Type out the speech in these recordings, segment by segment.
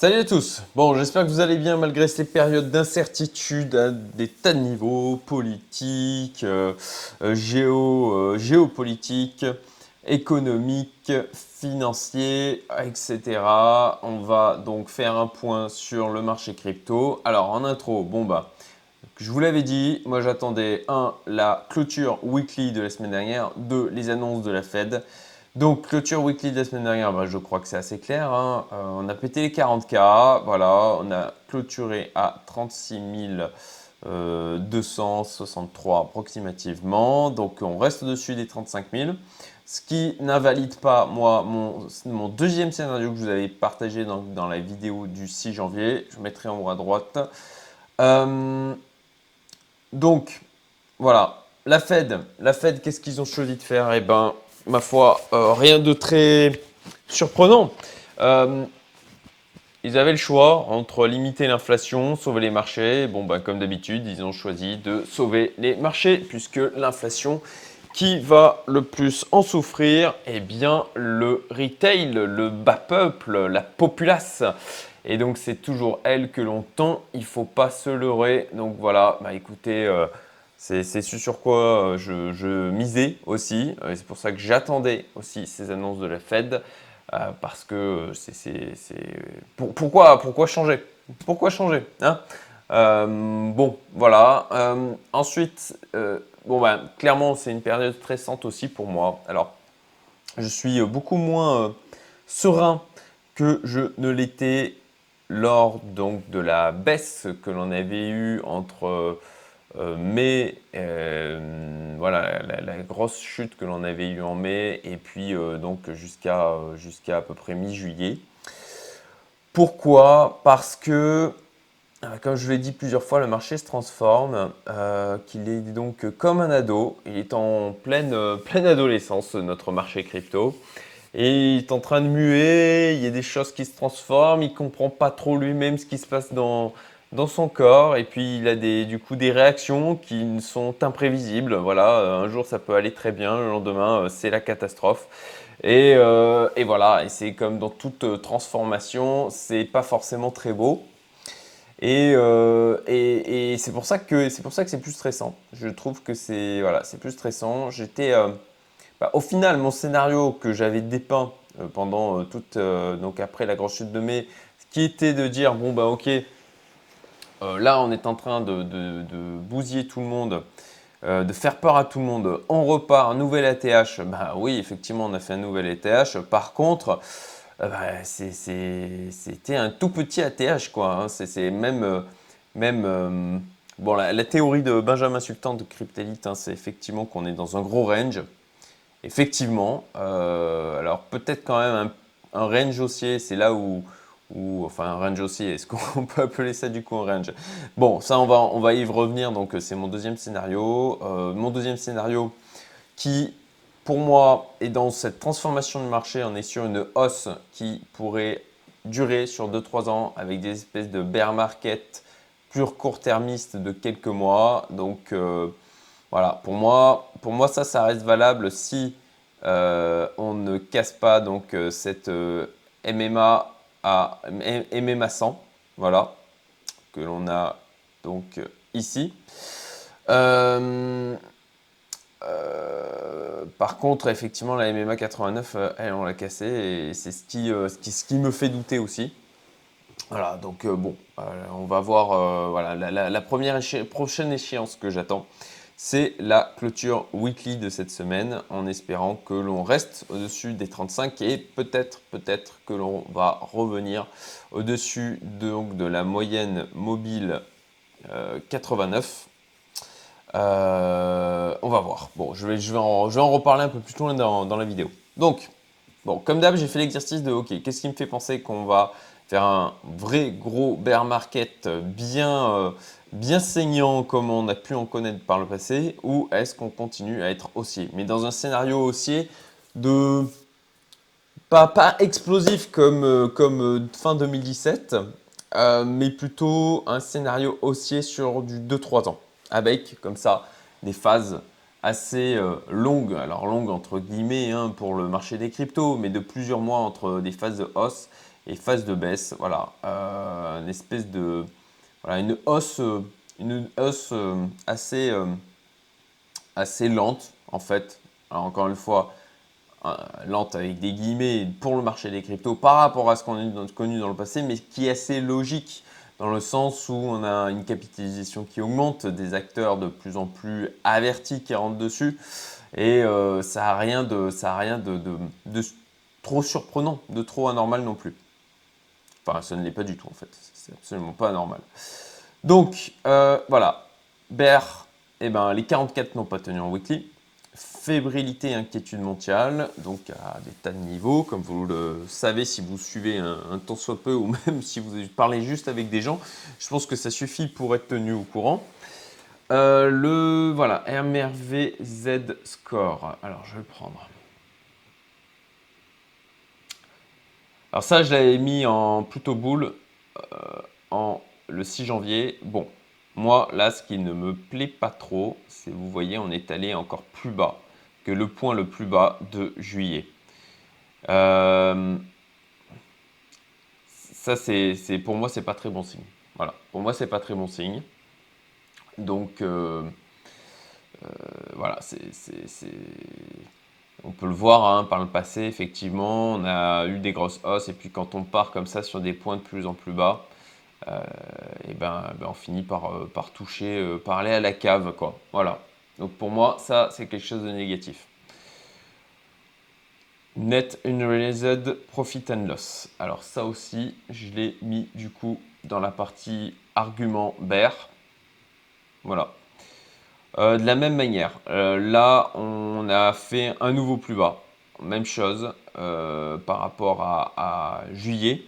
Salut à tous. Bon, j'espère que vous allez bien malgré ces périodes d'incertitude à des tas de niveaux, politiques, euh, euh, géo, euh, géopolitiques, économiques, financiers, etc. On va donc faire un point sur le marché crypto. Alors en intro, bon bah, je vous l'avais dit, moi j'attendais un la clôture weekly de la semaine dernière, deux les annonces de la Fed. Donc, clôture weekly de la semaine dernière, bah, je crois que c'est assez clair. Hein. Euh, on a pété les 40K. Voilà, on a clôturé à 36 263 euh, approximativement. Donc, on reste au-dessus des 35 000. Ce qui n'invalide pas, moi, mon, deuxième scénario que je vous avais partagé dans, la vidéo du 6 janvier. Je mettrai en haut à droite. Euh, donc, voilà. La Fed, la Fed, qu'est-ce qu'ils ont choisi de faire? Eh ben, ma foi, euh, rien de très surprenant. Euh, ils avaient le choix entre limiter l'inflation, sauver les marchés. Bon, ben, comme d'habitude, ils ont choisi de sauver les marchés puisque l'inflation qui va le plus en souffrir, eh bien, le retail, le bas peuple, la populace. Et donc, c'est toujours elle que l'on tend. Il faut pas se leurrer. Donc, voilà, bah, écoutez. Euh, c'est ce sur quoi euh, je, misais aussi. Euh, c'est pour ça que j'attendais aussi ces annonces de la Fed. Euh, parce que c'est. pourquoi, pourquoi changer? Pourquoi changer hein? Bon, voilà. ensuite, bon, ben, clairement, c'est une période stressante aussi pour moi. Alors, je suis beaucoup moins serein que je ne l'étais lors donc, de la baisse que l'on avait eue entre euh, mais euh, voilà, la, grosse chute que l'on avait eue en mai, et puis euh, donc jusqu'à jusqu'à à peu près mi-juillet. Pourquoi? Parce que, comme je l'ai dit plusieurs fois, le marché se transforme, qu'il est donc comme un ado, il est en pleine, pleine adolescence, notre marché crypto. Et il est en train de muer, il y a des choses qui se transforment, il ne comprend pas trop lui-même ce qui se passe dans, dans son corps et puis il a des, du coup des réactions qui sont imprévisibles. Voilà, euh, un jour ça peut aller très bien, le lendemain euh, c'est la catastrophe. Et, euh, et voilà, et c'est comme dans toute transformation, c'est pas forcément très beau. Et, et, c'est pour ça que c'est pour ça que c'est plus stressant. Je trouve que c'est voilà, c'est plus stressant. J'étais bah, au final mon scénario que j'avais dépeint pendant toute donc après la grande chute de mai, qui était de dire bon bah ok euh, là, on est en train de, bousiller tout le monde, euh, de faire peur à tout le monde. On repart, un nouvel ATH. Bah oui, effectivement, on a fait un nouvel ATH. Par contre, euh, bah, c'était un tout petit ATH, quoi. Hein. C'est même, même bon, la, théorie de Benjamin Sultan de Cryptelite, hein, c'est effectivement qu'on est dans un gros range. Effectivement. alors peut-être quand même un range haussier, c'est là où ou enfin un range aussi, est-ce qu'on peut appeler ça du coup un range? Bon, ça on va, on va y revenir, donc c'est mon deuxième scénario. Euh, mon deuxième scénario qui, pour moi, est dans cette transformation du marché, on est sur une hausse qui pourrait durer sur 2-3 ans avec des espèces de bear market pur court-termiste de quelques mois. Donc euh, voilà, pour moi, pour moi ça, ça reste valable si euh, on ne casse pas donc cette MMA à MMA 100, voilà, que l'on a donc ici. Euh, euh, par contre, effectivement, la MMA 89, euh, elle, on l'a cassée et c'est ce qui, ce, qui, me fait douter aussi. Voilà, donc bon, on va voir voilà, la, la première prochaine échéance que j'attends c'est la clôture weekly de cette semaine en espérant que l'on reste au-dessus des 35 et peut-être peut-être que l'on va revenir au-dessus de, de la moyenne mobile 89. Euh, euh, on va voir. Bon, je vais, je, en, reparler un peu plus loin dans, dans la vidéo. Donc, bon, comme d'hab, j'ai fait l'exercice de OK, qu'est-ce qui me fait penser qu'on va faire un vrai gros bear market bien, euh, bien saignant comme on a pu en connaître par le passé ou est-ce qu'on continue à être haussier? Mais dans un scénario haussier de pas, pas explosif comme, euh, comme euh, fin 2017, mais plutôt un scénario haussier sur du 2-3 ans avec comme ça des phases assez longues, alors longues entre guillemets hein, pour le marché des cryptos, mais de plusieurs mois entre des phases de hausse et phase de baisse. Voilà, une espèce de une hausse, une hausse assez, assez lente en fait. encore une fois, lente avec des guillemets pour le marché des cryptos par rapport à ce qu'on a connu dans le passé, mais qui est assez logique dans le sens où on a une capitalisation qui augmente, des acteurs de plus en plus avertis qui rentrent dessus, et euh, ça n'a rien, de, ça rien de, trop surprenant, de trop anormal non plus. Enfin, ça ne l'est pas du tout en fait, c'est absolument pas anormal. Donc, euh, voilà, Bear, eh ben, les 44 n'ont pas tenu en weekly, fébrilité inquiétude mondiale, donc à des tas de niveaux, comme vous le savez si vous suivez un, temps soit peu, ou même si vous parlez juste avec des gens, je pense que ça suffit pour être tenu au courant. Euh, le voilà, MRVZ score. Alors je vais le prendre. Alors ça, je l'avais mis en plutôt boule le 6 janvier. Bon, moi, là, ce qui ne me plaît pas trop, c'est, vous voyez, on est allé encore plus bas que le point le plus bas de juillet. Euh, ça, c'est, pour moi, c'est pas très bon signe. Voilà, pour moi, c'est pas très bon signe. Donc, euh, euh, voilà, c'est, on peut le voir hein, par le passé, effectivement, on a eu des grosses hausses, et puis quand on part comme ça sur des points de plus en plus bas, et ben, ben, on finit par, euh, toucher, euh, par aller à la cave, quoi. Voilà. Donc pour moi, ça, c'est quelque chose de négatif. Net Unrealized Profit and Loss. Alors ça aussi, je l'ai mis du coup dans la partie argument bear. Voilà. de la même manière, là, on a fait un nouveau plus bas. Même chose par rapport à juillet.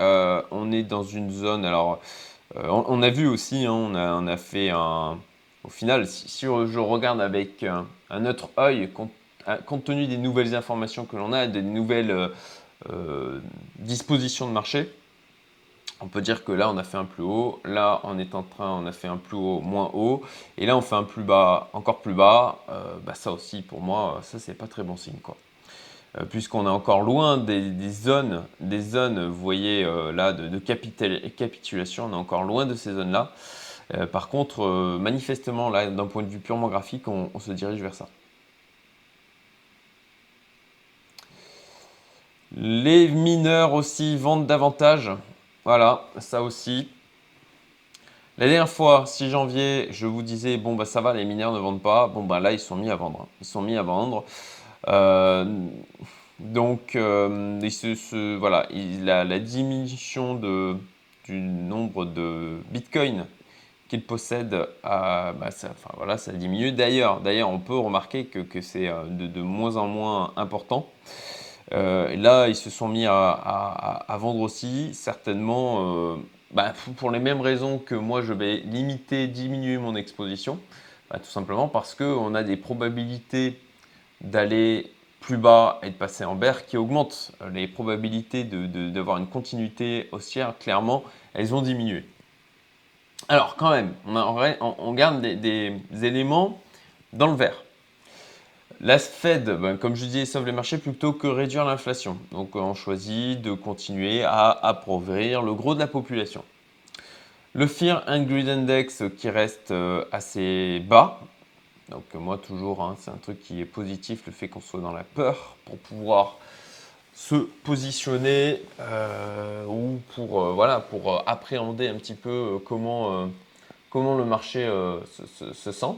Euh, on est dans une zone. Alors, euh, on, a vu aussi, hein, on, a, fait un. Au final, si, je regarde avec un, autre œil, compte, tenu des nouvelles informations que l'on a, des nouvelles euh, dispositions de marché, on peut dire que là, on a fait un plus haut. Là, on est en train, on a fait un plus haut, moins haut. Et là, on fait un plus bas, encore plus bas. bah, ça aussi, pour moi, ça, c'est pas très bon signe, quoi. Euh, puisqu'on est encore loin des, zones, des zones, vous voyez euh, là, de, capitulation, on est encore loin de ces zones-là. Euh, par contre, manifestement, là, d'un point de vue purement graphique, on, se dirige vers ça. Les mineurs aussi vendent davantage. Voilà, ça aussi. La dernière fois, 6 janvier, je vous disais, bon, bah ça va, les mineurs ne vendent pas. Bon, bah là, ils sont mis à vendre. Ils sont mis à vendre. Euh, donc, euh, voilà, la, diminution du nombre de bitcoins qu'il possède, bah, ça, voilà, ça diminue. D'ailleurs, d'ailleurs, on peut remarquer que, c'est euh, de, moins en moins important. là, ils se sont mis à, vendre aussi, certainement bah, pour les mêmes raisons que moi, je vais limiter, diminuer mon exposition. Bah, tout simplement parce qu'on a des probabilités d'aller plus bas et de passer en bear qui augmente les probabilités d'avoir une continuité haussière, clairement, elles ont diminué. Alors quand même, on, garde des, éléments dans le vert. La Fed, ben, comme je disais, sauve les marchés plutôt que réduire l'inflation. Donc on choisit de continuer à appauvrir le gros de la population. Le Fear and Greed Index qui reste euh, assez bas, donc moi toujours, hein, c'est un truc qui est positif, le fait qu'on soit dans la peur pour pouvoir se positionner euh, ou pour, euh, voilà, pour euh, appréhender un petit peu comment, comment le marché se, sent.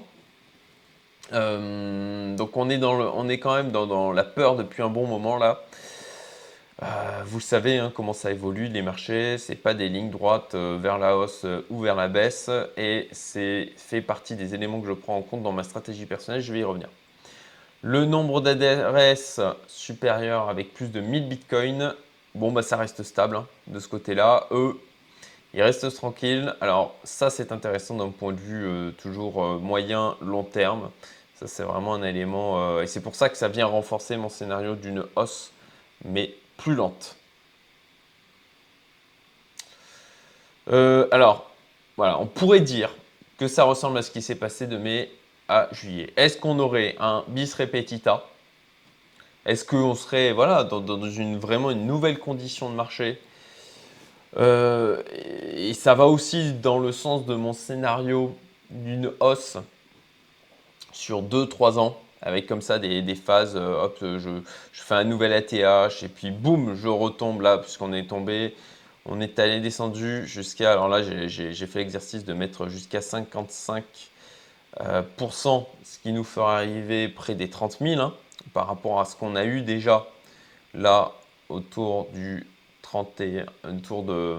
donc on est, dans on est quand même dans, la peur depuis un bon moment là. Euh, vous savez hein, comment ça évolue les marchés, c'est pas des lignes droites euh, vers la hausse euh, ou vers la baisse et c'est fait partie des éléments que je prends en compte dans ma stratégie personnelle, je vais y revenir. Le nombre d'adresses supérieur avec plus de 1000 bitcoins, bon bah ça reste stable hein, de ce côté-là. Eux, ils restent tranquilles. Alors ça c'est intéressant d'un point de vue toujours moyen, long terme. Ça c'est vraiment un élément et c'est pour ça que ça vient renforcer mon scénario d'une hausse mais plus lente. Euh, alors, voilà, on pourrait dire que ça ressemble à ce qui s'est passé de mai à juillet. Est-ce qu'on aurait un bis repetita? Est-ce qu'on serait voilà, dans, une, vraiment une nouvelle condition de marché? Euh, Et ça va aussi dans le sens de mon scénario d'une hausse sur 2-3 ans, avec comme ça des, phases, euh, hop, je, je, fais un nouvel ATH, et puis boum, je retombe là, puisqu'on est tombé, on est allé descendu jusqu'à, alors là j'ai fait l'exercice de mettre jusqu'à 55%, euh, ce qui nous fera arriver près des 30 000, hein, par rapport à ce qu'on a eu déjà là autour du 31, autour de,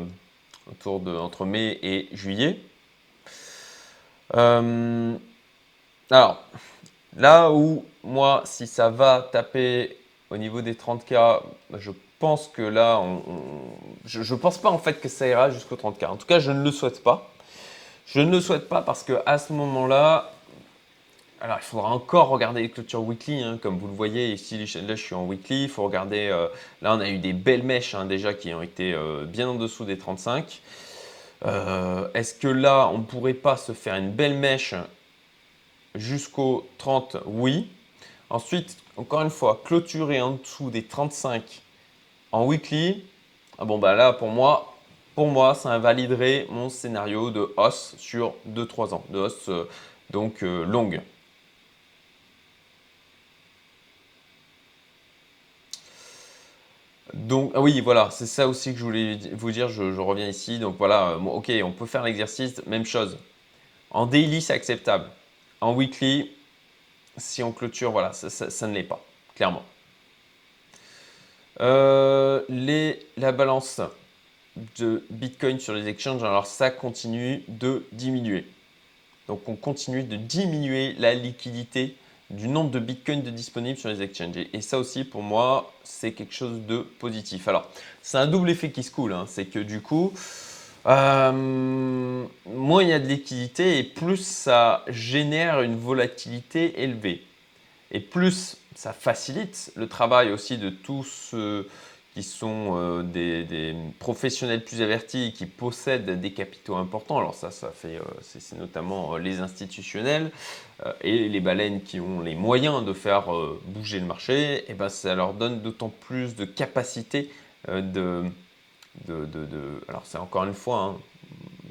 autour de entre mai et juillet. Euh, alors, là où moi, si ça va taper au niveau des 30K, je pense que là, je ne pense pas en fait que ça ira jusqu'au 30K. En tout cas, je ne le souhaite pas. Je ne le souhaite pas parce que à ce moment-là, alors il faudra encore regarder les clôtures weekly, hein, comme vous le voyez ici, là je suis en weekly, il faut regarder, euh, là on a eu des belles mèches hein, déjà qui ont été euh, bien en dessous des 35. Euh, est-ce que là on ne pourrait pas se faire une belle mèche jusqu'au 30 Oui. Ensuite, encore une fois, clôturer en dessous des 35 en weekly, ah bon bah là pour moi, pour moi ça invaliderait mon scénario de hausse sur 2-3 ans, de hausse donc longue. Donc, ah oui, voilà, c'est ça aussi que je voulais vous dire. Je, reviens ici. Donc voilà, euh, ok, on peut faire l'exercice, même chose. En daily, c'est acceptable. En weekly, si on clôture, voilà, ça, ne l'est pas, clairement. Euh, la balance de Bitcoin sur les exchanges, alors ça continue de diminuer. Donc on continue de diminuer la liquidité du nombre de bitcoins de disponibles sur les exchanges. Et ça aussi, pour moi, c'est quelque chose de positif. Alors, c'est un double effet qui se coule. Hein. C'est que du coup, euh, moins il y a de liquidité et plus ça génère une volatilité élevée. Et plus ça facilite le travail aussi de tous ceux qui sont euh, des, professionnels plus avertis qui possèdent des capitaux importants. Alors ça, ça fait, euh, c'est notamment les institutionnels, et les baleines qui ont les moyens de faire bouger le marché, et eh ben ça leur donne d'autant plus de capacité euh, Alors c'est encore une fois, hein,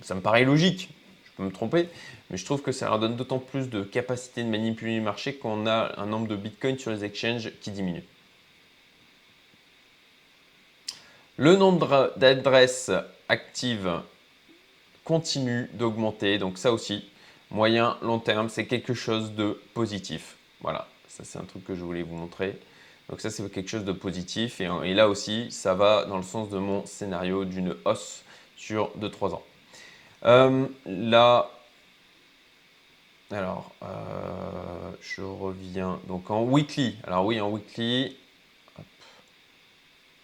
ça me paraît logique, je peux me tromper, mais je trouve que ça leur donne d'autant plus de capacité de manipuler le marché qu'on a un nombre de bitcoins sur les exchanges qui diminue. Le nombre d'adresses actives continue d'augmenter, donc ça aussi, moyen, long terme, c'est quelque chose de positif. Voilà, ça c'est un truc que je voulais vous montrer. Donc ça c'est quelque chose de positif et, là aussi ça va dans le sens de mon scénario d'une hausse sur 2-3 ans. Euh, là, alors euh, je reviens donc en weekly. Alors oui en weekly,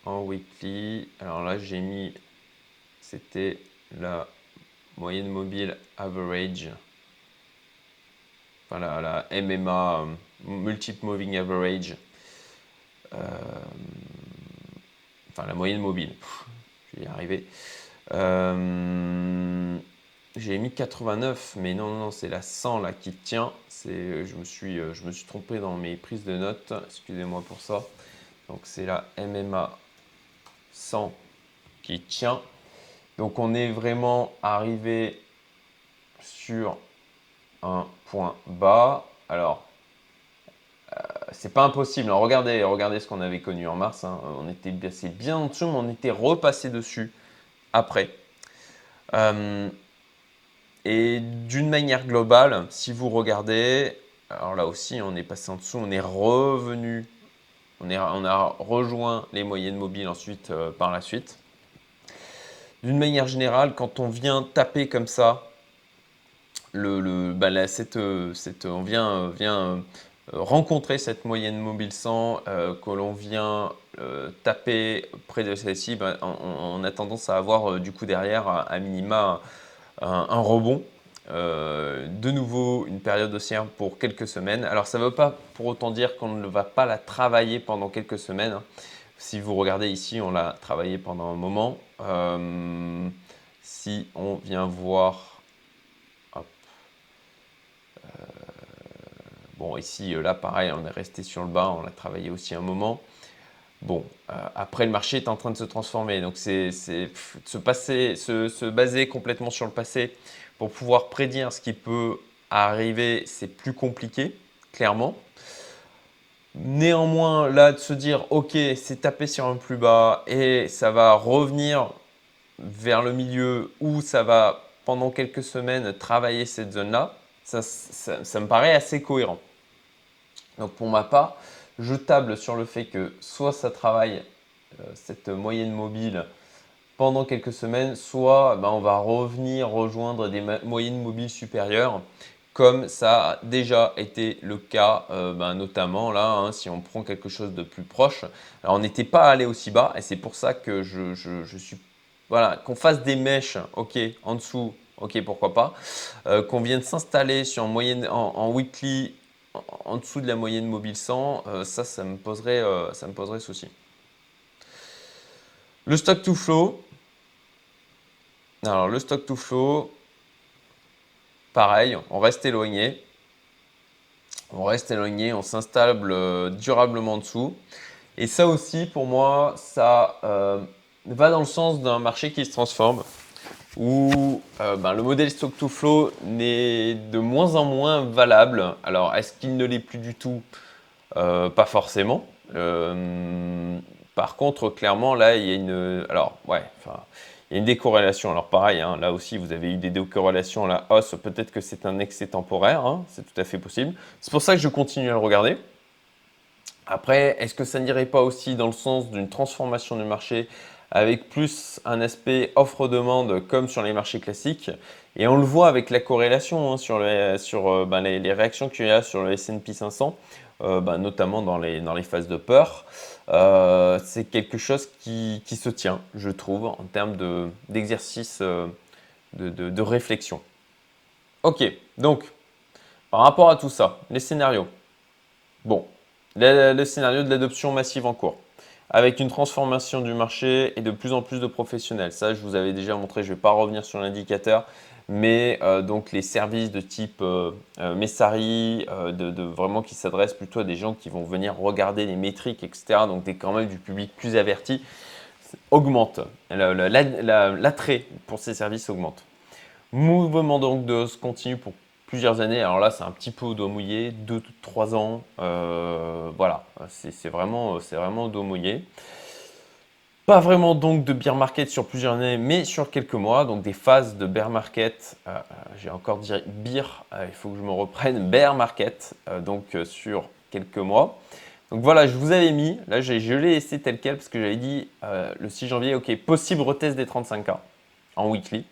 en weekly. Alors là j'ai mis, c'était la moyenne mobile average voilà, la MMA, euh, Multiple Moving Average, enfin la moyenne mobile, je vais. Euh, j'ai mis 89, mais non, non, c'est la 100 là qui tient. C'est, je, me suis, je me suis trompé dans mes prises de notes, excusez-moi pour ça. Donc c'est la MMA 100 qui tient. Donc on est vraiment arrivé sur un point bas. Alors, euh, c'est pas impossible. regardez, regardez ce qu'on avait connu en mars. Hein. On était bien en dessous, mais on était repassé dessus après. Euh, et d'une manière globale, si vous regardez, alors là aussi, on est passé en dessous, on est revenu, on, est, on a rejoint les moyennes mobiles ensuite euh, par la suite. D'une manière générale, quand on vient taper comme ça le, bah, cette, cette, on vient, vient euh, rencontrer cette moyenne mobile 100 euh, que l'on vient euh, taper près de celle-ci, on, a tendance à avoir du coup derrière à, minima un, rebond. de nouveau une période haussière pour quelques semaines. Alors ça ne veut pas pour autant dire qu'on ne va pas la travailler pendant quelques semaines. Si vous regardez ici, on l'a travaillé pendant un moment. si on vient voir Bon, ici, là, pareil, on est resté sur le bas, on a travaillé aussi un moment. Bon, après, le marché est en train de se transformer. Donc, c'est se, baser complètement sur le passé pour pouvoir prédire ce qui peut arriver, c'est plus compliqué, clairement. Néanmoins, là, de se dire, OK, c'est tapé sur un plus bas et ça va revenir vers le milieu où ça va, pendant quelques semaines, travailler cette zone-là, ça, me paraît assez cohérent. Donc, pour ma part, je table sur le fait que soit ça travaille euh, cette moyenne mobile pendant quelques semaines, soit ben, on va revenir rejoindre des moyennes mobiles supérieures comme ça a déjà été le cas, euh, ben, notamment là, hein, si on prend quelque chose de plus proche. Alors, on n'était pas allé aussi bas, et c'est pour ça que je, suis. Voilà, qu'on fasse des mèches, ok, en dessous, ok, pourquoi pas. Euh, qu'on vienne s'installer sur moyenne, en, weekly, en, dessous de la moyenne mobile 100, euh, ça, ça me, poserait, ça me poserait souci. Le stock to flow. Alors, le stock to flow, pareil, on reste éloigné. On reste éloigné, on s'installe euh, durablement dessous. Et ça aussi, pour moi, ça euh, va dans le sens d'un marché qui se transforme, où euh, ben, le modèle stock to flow n'est de moins en moins valable. Alors, est-ce qu'il ne l'est plus du tout? Pas forcément. par contre, clairement, là, il y a une. Alors, ouais, il y a une décorrélation. Alors pareil, hein, là aussi, vous avez eu des décorrélations à la hausse. Peut-être que c'est un excès temporaire, hein, c'est tout à fait possible. C'est pour ça que je continue à le regarder. Après, est-ce que ça n'irait pas aussi dans le sens d'une transformation du marché avec plus un aspect offre-demande comme sur les marchés classiques Et on le voit avec la corrélation hein, sur, euh, ben, les, réactions qu'il y a sur le S&P 500, euh, ben, notamment dans les, phases de peur. Euh, c'est quelque chose qui, se tient, je trouve, en termes d'exercice de, réflexion. Ok, donc, par rapport à tout ça, les scénarios. Bon, le, scénario de l'adoption massive en cours, avec une transformation du marché et de plus en plus de professionnels. Ça, je vous avais déjà montré, je ne vais pas revenir sur l'indicateur, mais euh, donc les services de type euh, euh, Messari, de, vraiment qui s'adressent plutôt à des gens qui vont venir regarder les métriques, etc. Donc des quand même du public plus averti, augmente. L'attrait pour ces services augmente. Mouvement donc de hausse continue pour plusieurs années. Alors là, c'est un petit peu au doigt mouillé, 2-3 ans. voilà, c'est vraiment, vraiment au dos mouillé. Pas vraiment donc de bear market sur plusieurs années, mais sur quelques mois, donc des phases de bear market. Euh, euh, j'ai encore dit beer, euh, il faut que je me reprenne, bear market, donc sur quelques mois. Donc voilà, je vous avais mis, là je l'ai laissé tel quel parce que j'avais dit le 6 janvier, ok, possible retest des 35K en weekly.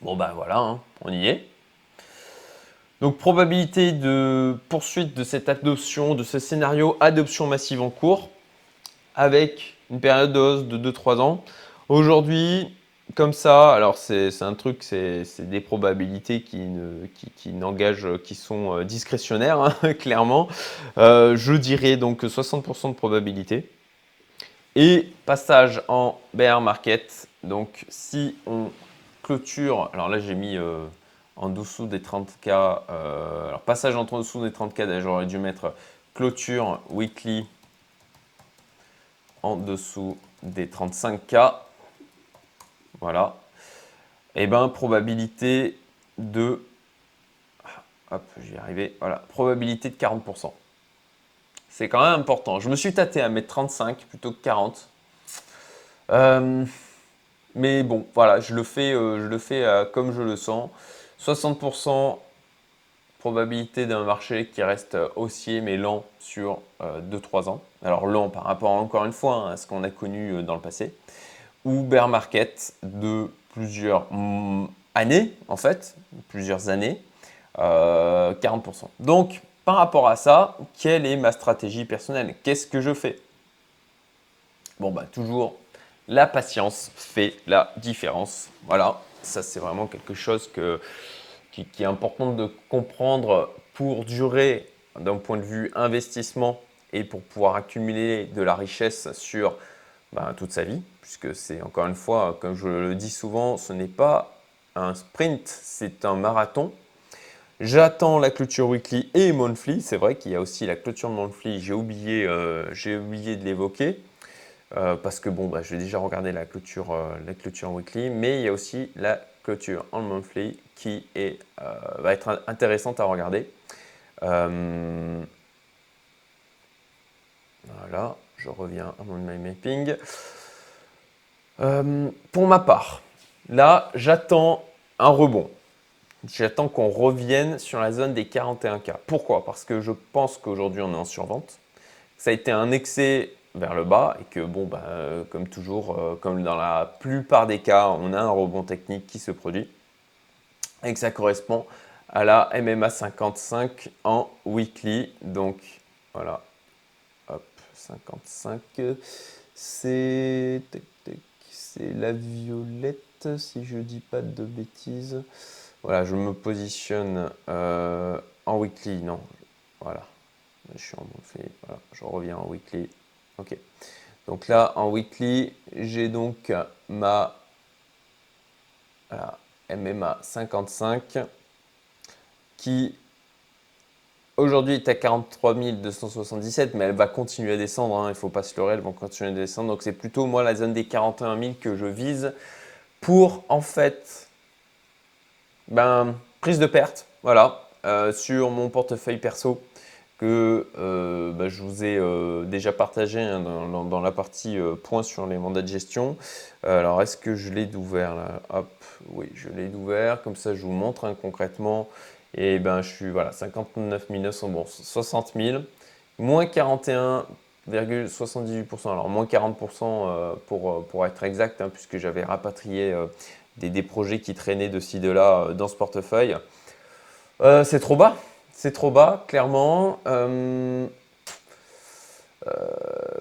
Bon ben voilà, hein, on y est. Donc probabilité de poursuite de cette adoption, de ce scénario adoption massive en cours, avec une période de hausse de 2-3 ans. Aujourd'hui, comme ça, alors c'est un truc, c'est des probabilités qui, qui, n'engagent, qui sont euh, discrétionnaires, hein, clairement. Euh, je dirais donc 60% de probabilité. Et passage en bear market. Donc si on clôture, alors là j'ai mis euh, en dessous des 30K, alors passage en dessous des 30K, j'aurais dû mettre clôture weekly en dessous des 35K. Voilà. Et eh ben probabilité de hop, j'y arrivé. Voilà, probabilité de 40%. C'est quand même important. Je me suis tâté à mettre 35 plutôt que 40. Euh, mais bon, voilà, je le fais, euh, je le fais euh, comme je le sens. 60% probabilité d'un marché qui reste haussier mais lent sur 2-3 ans. Alors lent par rapport encore une fois hein, à ce qu'on a connu euh, dans le passé, ou bear market de plusieurs années, en fait, plusieurs années, 40%. Euh, Donc, par rapport à ça, quelle est ma stratégie personnelle? Qu'est-ce que je fais? Bon, bah, toujours, la patience fait la différence. Voilà, ça c'est vraiment quelque chose qui est important de comprendre pour durer d'un point de vue investissement et pour pouvoir accumuler de la richesse sur ben, toute sa vie, puisque c'est encore une fois, comme je le dis souvent, ce n'est pas un sprint, c'est un marathon. J'attends la clôture weekly et monthly. C'est vrai qu'il y a aussi la clôture monthly. J'ai oublié, j'ai oublié de l'évoquer. Parce que bon, bah, j'ai déjà regardé la clôture, la clôture weekly, mais il y a aussi la clôture en monthly qui est, va être intéressante à regarder. voilà, je reviens à mon mapping. Euh, pour ma part, là, j'attends un rebond. J'attends qu'on revienne sur la zone des 41K. Pourquoi? Parce que je pense qu'aujourd'hui, on est en survente. Ça a été un excès vers le bas et que, bon, bah, comme toujours, euh, comme dans la plupart des cas, on a un rebond technique qui se produit et que ça correspond à la MMA 55 en weekly. Donc, voilà. Hop, 55. C'est c'est la violette, si je dis pas de bêtises. Voilà, je me positionne euh, en weekly, non, voilà. Je suis en voilà, je reviens en weekly. Ok. Donc là, en weekly, j'ai donc ma MMA 55 qui Aujourd'hui, est à 43 277, mais elle va continuer à descendre. Hein, il ne faut pas se leurrer, elle va continuer à descendre. Donc, c'est plutôt moi la zone des 41 000 que je vise pour en fait ben, prise de perte. Voilà, euh, sur mon portefeuille perso que euh, ben, je vous ai euh, déjà partagé hein, dans, la partie point sur les mandats de gestion. alors, est-ce que je l'ai d'ouvert là? Hop, oui, je l'ai d'ouvert. Comme ça, je vous montre hein, concrètement et ben, je suis voilà, 59 900, bon, 60 000, moins 41,78%. Alors, moins 40% euh, pour, euh, pour être exact, hein, puisque j'avais rapatrié euh, des, des, projets qui traînaient de ci, de là dans ce portefeuille. c'est trop bas, c'est trop bas, clairement.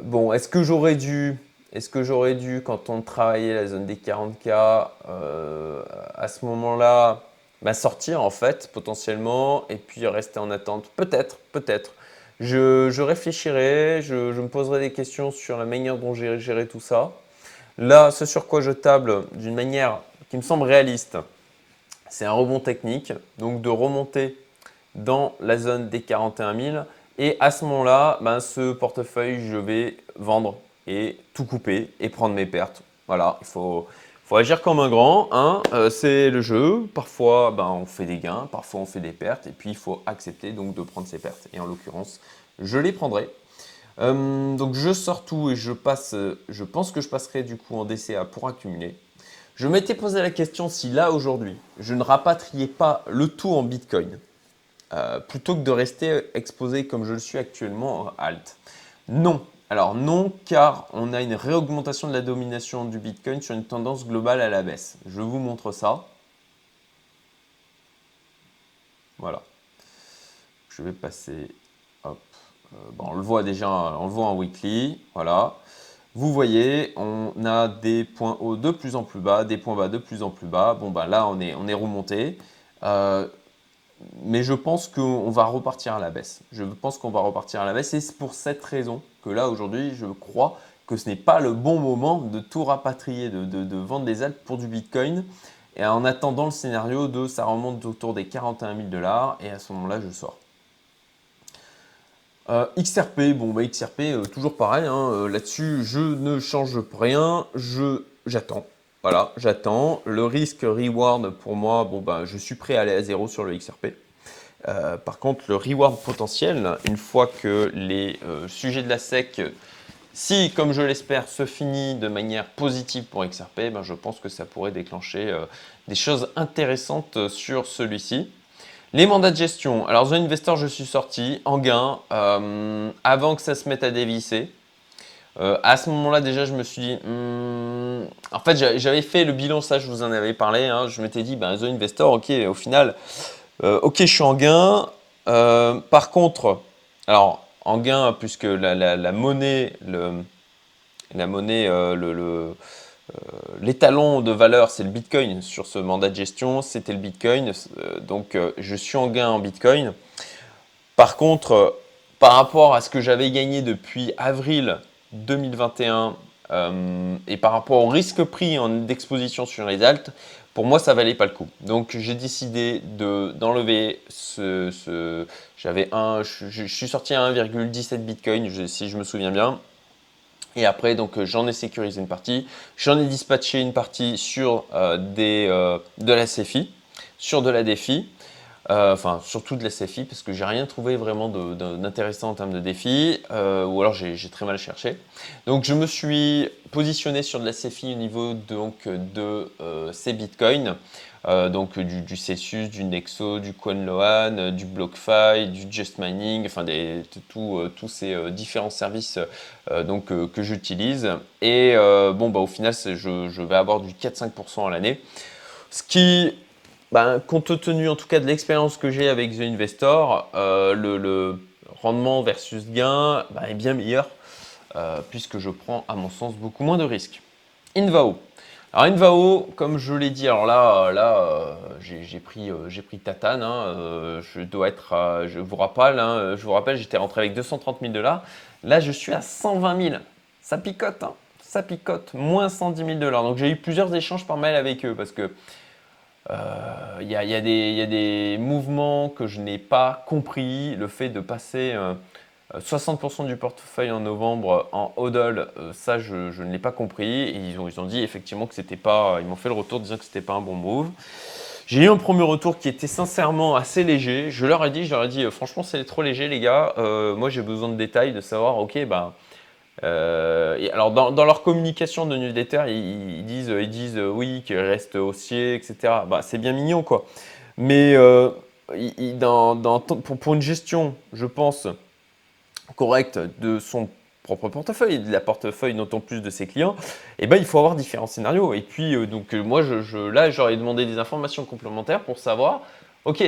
bon, est-ce que j'aurais dû. Est-ce que j'aurais dû, quand on travaillait la zone des 40K, à ce moment-là, bah, sortir en fait potentiellement et puis rester en attente? Peut-être, peut-être. Je, réfléchirai, je, me poserai des questions sur la manière dont j'ai géré tout ça. Là, ce sur quoi je table d'une manière qui me semble réaliste, c'est un rebond technique, donc de remonter dans la zone des 41 000. Et à ce moment-là, ben, ce portefeuille, je vais vendre et tout couper et prendre mes pertes. Voilà, il faut, faut agir comme un grand, hein, euh, c'est le jeu. Parfois, ben, on fait des gains, parfois on fait des pertes, et puis il faut accepter donc de prendre ces pertes. Et en l'occurrence, je les prendrai. Euh, donc je sors tout et je passe, je pense que je passerai du coup en DCA pour accumuler. Je m'étais posé la question si là aujourd'hui, je ne rapatriais pas le tout en Bitcoin, euh, plutôt que de rester exposé comme je le suis actuellement en alt. Non, alors non, car on a une réaugmentation de la domination du Bitcoin sur une tendance globale à la baisse. Je vous montre ça. Voilà. Je vais passer. Hop. Euh, bon, on le voit déjà, on le voit en weekly. Voilà. Vous voyez, on a des points hauts de plus en plus bas, des points bas de plus en plus bas. Bon, ben là, on est, on est remonté. Euh, mais je pense qu'on va repartir à la baisse. Je pense qu'on va repartir à la baisse et c'est pour cette raison que là aujourd'hui, je crois que ce n'est pas le bon moment de tout rapatrier, de, vendre des altes pour du Bitcoin. Et en attendant le scénario de ça remonte autour des 41 000 dollars et à ce moment-là, je sors. Euh, XRP, bon bah XRP, euh, toujours pareil, hein, euh, là-dessus je ne change rien, je j'attends. Voilà, j'attends. Le risque reward pour moi, bon bah je suis prêt à aller à zéro sur le XRP. Euh, par contre, le reward potentiel, une fois que les euh, sujets de la SEC, si, comme je l'espère, se finit de manière positive pour XRP, ben, je pense que ça pourrait déclencher euh, des choses intéressantes sur celui-ci. Les mandats de gestion. Alors, The Investor, je suis sorti en gain avant que ça se mette à dévisser. À ce moment-là, déjà, je me suis dit, hmm, en fait, j'avais fait le bilan, ça, je vous en avais parlé. Hein. je m'étais dit, ben, The Investor, ok, au final, euh, ok, je suis en gain. Euh, par contre, alors en gain, puisque la, monnaie, le, la monnaie, euh, le, l'étalon de valeur, c'est le Bitcoin sur ce mandat de gestion, c'était le Bitcoin. donc, je suis en gain en Bitcoin. Par contre, par rapport à ce que j'avais gagné depuis avril 2021 et par rapport au risque pris d'exposition sur les altes, pour moi, ça valait pas le coup. Donc, j'ai décidé d'enlever ce. J'avais un. Je, suis sorti à 1,17 Bitcoin, si je me souviens bien. Et après, donc, j'en ai sécurisé une partie. J'en ai dispatché une partie sur euh, des, euh, de la CFI, sur de la défi. Euh, enfin, surtout de la CFI, parce que j'ai rien trouvé vraiment d'intéressant en termes de défi, ou alors j'ai très mal cherché. Donc, je me suis positionné sur de la CFI au niveau de ces bitcoins. donc du, Celsius, du Nexo, du Quanloan, du BlockFi, du Just Mining, enfin tous ces différents services donc, que j'utilise. Et bon, bah, au final, je, je, vais avoir du 4-5% à l'année. Ce qui ben, compte tenu en tout cas de l'expérience que j'ai avec The Investor, euh, le, rendement versus gain ben, est bien meilleur euh, puisque je prends à mon sens beaucoup moins de risques. Invao. Alors Invao, comme je l'ai dit, alors là, là euh, j'ai pris, pris Tatane, hein, je dois être, je vous rappelle, hein, je vous rappelle, j'étais rentré avec 230 000 dollars. Là, je suis à 120 000. Ça picote, hein, ça picote, moins 110 000 dollars. Donc j'ai eu plusieurs échanges par mail avec eux parce que il euh, y, a, des mouvements que je n'ai pas compris. Le fait de passer 60% euh, du portefeuille en novembre en hodl, euh, ça je, ne l'ai pas compris. Ils ont, ils ont dit effectivement que c'était pas. Ils m'ont fait le retour disant que c'était pas un bon move. J'ai eu un premier retour qui était sincèrement assez léger. Je leur ai dit, je leur ai dit, franchement, c'est trop léger, les gars. moi, j'ai besoin de détails, de savoir, ok, bah, euh, alors dans, leur communication de newsletter, ils, ils disent, ils disent euh, oui qu'il reste haussier, etc. Bah, c'est bien mignon quoi. Mais euh, pour, une gestion, je pense, correcte de son propre portefeuille, de la portefeuille d'autant plus de ses clients, eh ben, il faut avoir différents scénarios. Et puis donc moi, je, là, j'aurais demandé des informations complémentaires pour savoir, ok,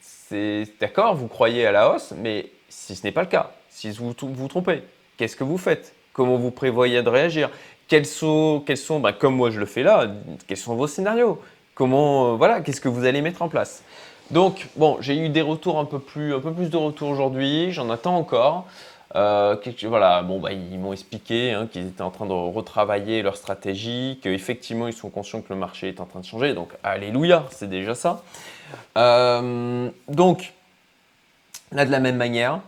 c'est d'accord, vous croyez à la hausse, mais si ce n'est pas le cas, si vous vous trompez, qu'est-ce que vous faites? Comment vous prévoyez de réagir? Quels sont, quels sont bah, comme moi je le fais là, quels sont vos scénarios? Comment, euh, voilà, qu'est-ce que vous allez mettre en place? Donc, bon, j'ai eu des retours un peu plus, un peu plus de retours aujourd'hui, j'en attends encore. Euh, voilà, bon, bah, ils m'ont expliqué hein, qu'ils étaient en train de retravailler leur stratégie, qu'effectivement ils sont conscients que le marché est en train de changer. Donc, alléluia, c'est déjà ça. Euh, donc, là, de la même manière,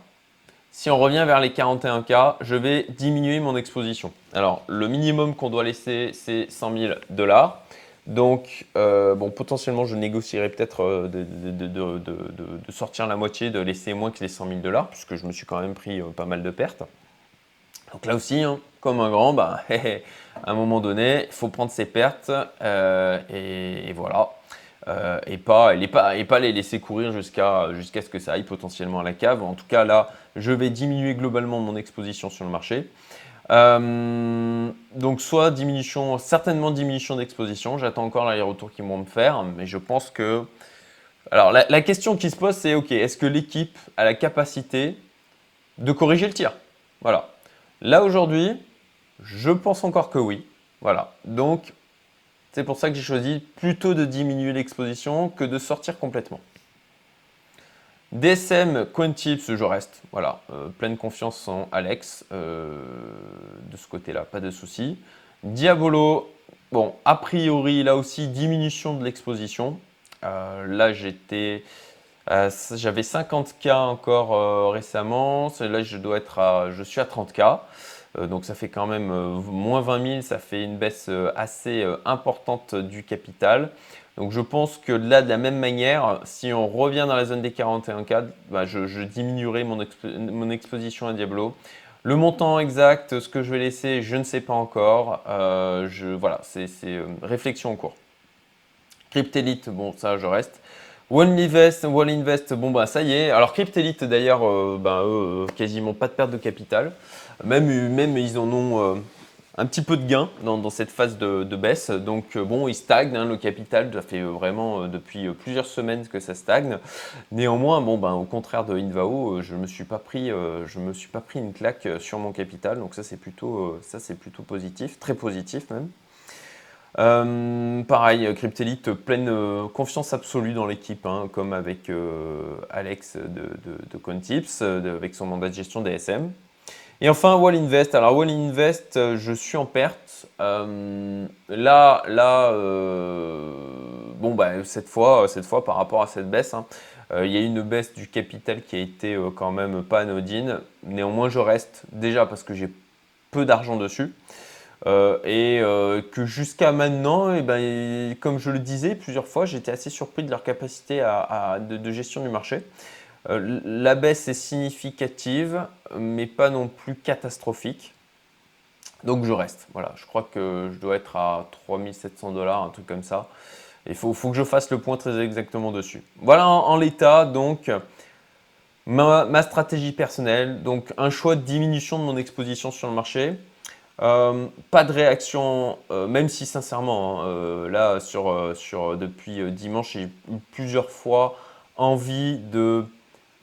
si on revient vers les 41K, je vais diminuer mon exposition. Alors, le minimum qu'on doit laisser, c'est 100 000 dollars. Donc, euh, bon, potentiellement, je négocierai peut-être euh, de, sortir la moitié, de laisser moins que les 100 000 dollars, puisque je me suis quand même pris euh, pas mal de pertes. Donc là aussi, hein, comme un grand, bah, à un moment donné, il faut prendre ses pertes, et, voilà. Et, pas, et, pas, et pas les laisser courir jusqu'à ce que ça aille potentiellement à la cave. En tout cas, là, je vais diminuer globalement mon exposition sur le marché. Euh, donc soit diminution, certainement diminution d'exposition. J'attends encore les retours qu'ils vont me faire, mais je pense que... Alors la, question qui se pose, c'est ok, est-ce que l'équipe a la capacité de corriger le tir? Voilà. Là aujourd'hui, je pense encore que oui. Voilà. Donc c'est pour ça que j'ai choisi plutôt de diminuer l'exposition que de sortir complètement. DSM, Quantips, je reste. Voilà, euh, pleine confiance en Alex euh, de ce côté-là, pas de souci. Diabolo, bon, a priori, là aussi, diminution de l'exposition. Euh, là, j'étais. J'avais 50K encore récemment. Là, je dois être à. Je suis à 30K. Donc ça fait quand même moins 20 000, ça fait une baisse assez importante du capital. Donc je pense que là, de la même manière, si on revient dans la zone des 41K, bah, je, diminuerai mon, exposition à Diablo. Le montant exact, ce que je vais laisser, je ne sais pas encore. Euh, voilà, c'est euh, réflexion en cours. Cryptelite, bon, ça, je reste. One Invest, bon, bah, ça y est. Alors, Cryptelite, d'ailleurs, euh, bah, quasiment pas de perte de capital. Même, même ils en ont un petit peu de gain dans, cette phase de, baisse. Donc euh, bon, il stagne, hein, le capital, ça fait euh, vraiment euh, depuis plusieurs semaines que ça stagne. Néanmoins, bon, ben, au contraire de Invao, je ne me, suis pas pris, me suis pas pris une claque sur mon capital. Donc ça, c'est plutôt, ça, c'est plutôt positif, très positif même. Pareil, Cryptelite, pleine confiance absolue dans l'équipe, hein, comme avec Alex de, Contips, avec son mandat de gestion DSM. Et enfin, Wall Invest. Alors, Wall Invest, euh, je suis en perte. Euh, là, là bon, bah, cette fois, cette fois, par rapport à cette baisse, hein, il y a une baisse du capital qui a été quand même pas anodine. Néanmoins, je reste déjà parce que j'ai peu d'argent dessus. Et que jusqu'à maintenant, et eh ben, comme je le disais plusieurs fois, j'étais assez surpris de leur capacité de, gestion du marché. Euh, la baisse est significative, mais pas non plus catastrophique. Donc je reste. Voilà, je crois que je dois être à 3700 dollars, un truc comme ça. Il faut, que je fasse le point très exactement dessus. Voilà en, l'état, donc ma, stratégie personnelle. Donc un choix de diminution de mon exposition sur le marché. Euh, pas de réaction, euh, même si sincèrement, hein, là sur, sur, depuis dimanche, j'ai eu plusieurs fois envie de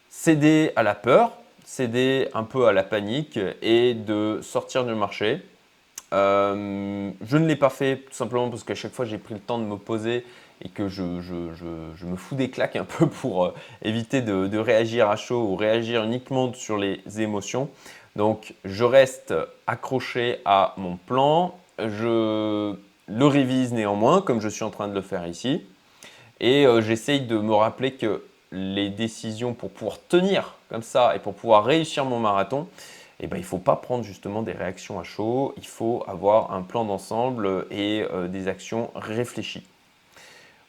céder à la peur, céder un peu à la panique et de sortir du marché. Euh, je ne l'ai pas fait tout simplement parce qu'à chaque fois j'ai pris le temps de me poser et que je, me fous des claques un peu pour euh, éviter de, réagir à chaud ou réagir uniquement sur les émotions. Donc je reste accroché à mon plan, je le révise néanmoins comme je suis en train de le faire ici et euh, j'essaye de me rappeler que les décisions pour pouvoir tenir comme ça et pour pouvoir réussir mon marathon, eh ben, il ne faut pas prendre justement des réactions à chaud, il faut avoir un plan d'ensemble et euh, des actions réfléchies.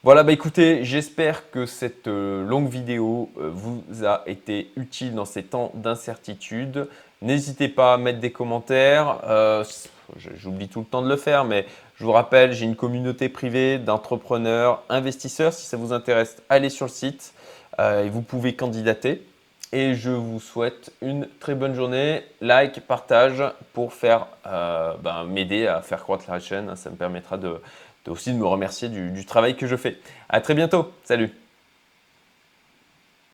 Voilà, bah écoutez, j'espère que cette euh, longue vidéo euh, vous a été utile dans ces temps d'incertitude. N'hésitez pas à mettre des commentaires. J'oublie tout le temps de le faire, mais je vous rappelle, j'ai une communauté privée d'entrepreneurs, investisseurs. Si ça vous intéresse, allez sur le site. Euh, et vous pouvez candidater. Et je vous souhaite une très bonne journée. Like, partage pour faire euh, ben, m'aider à faire croître la chaîne. Ça me permettra de, aussi de me remercier du, du travail que je fais. À très bientôt. Salut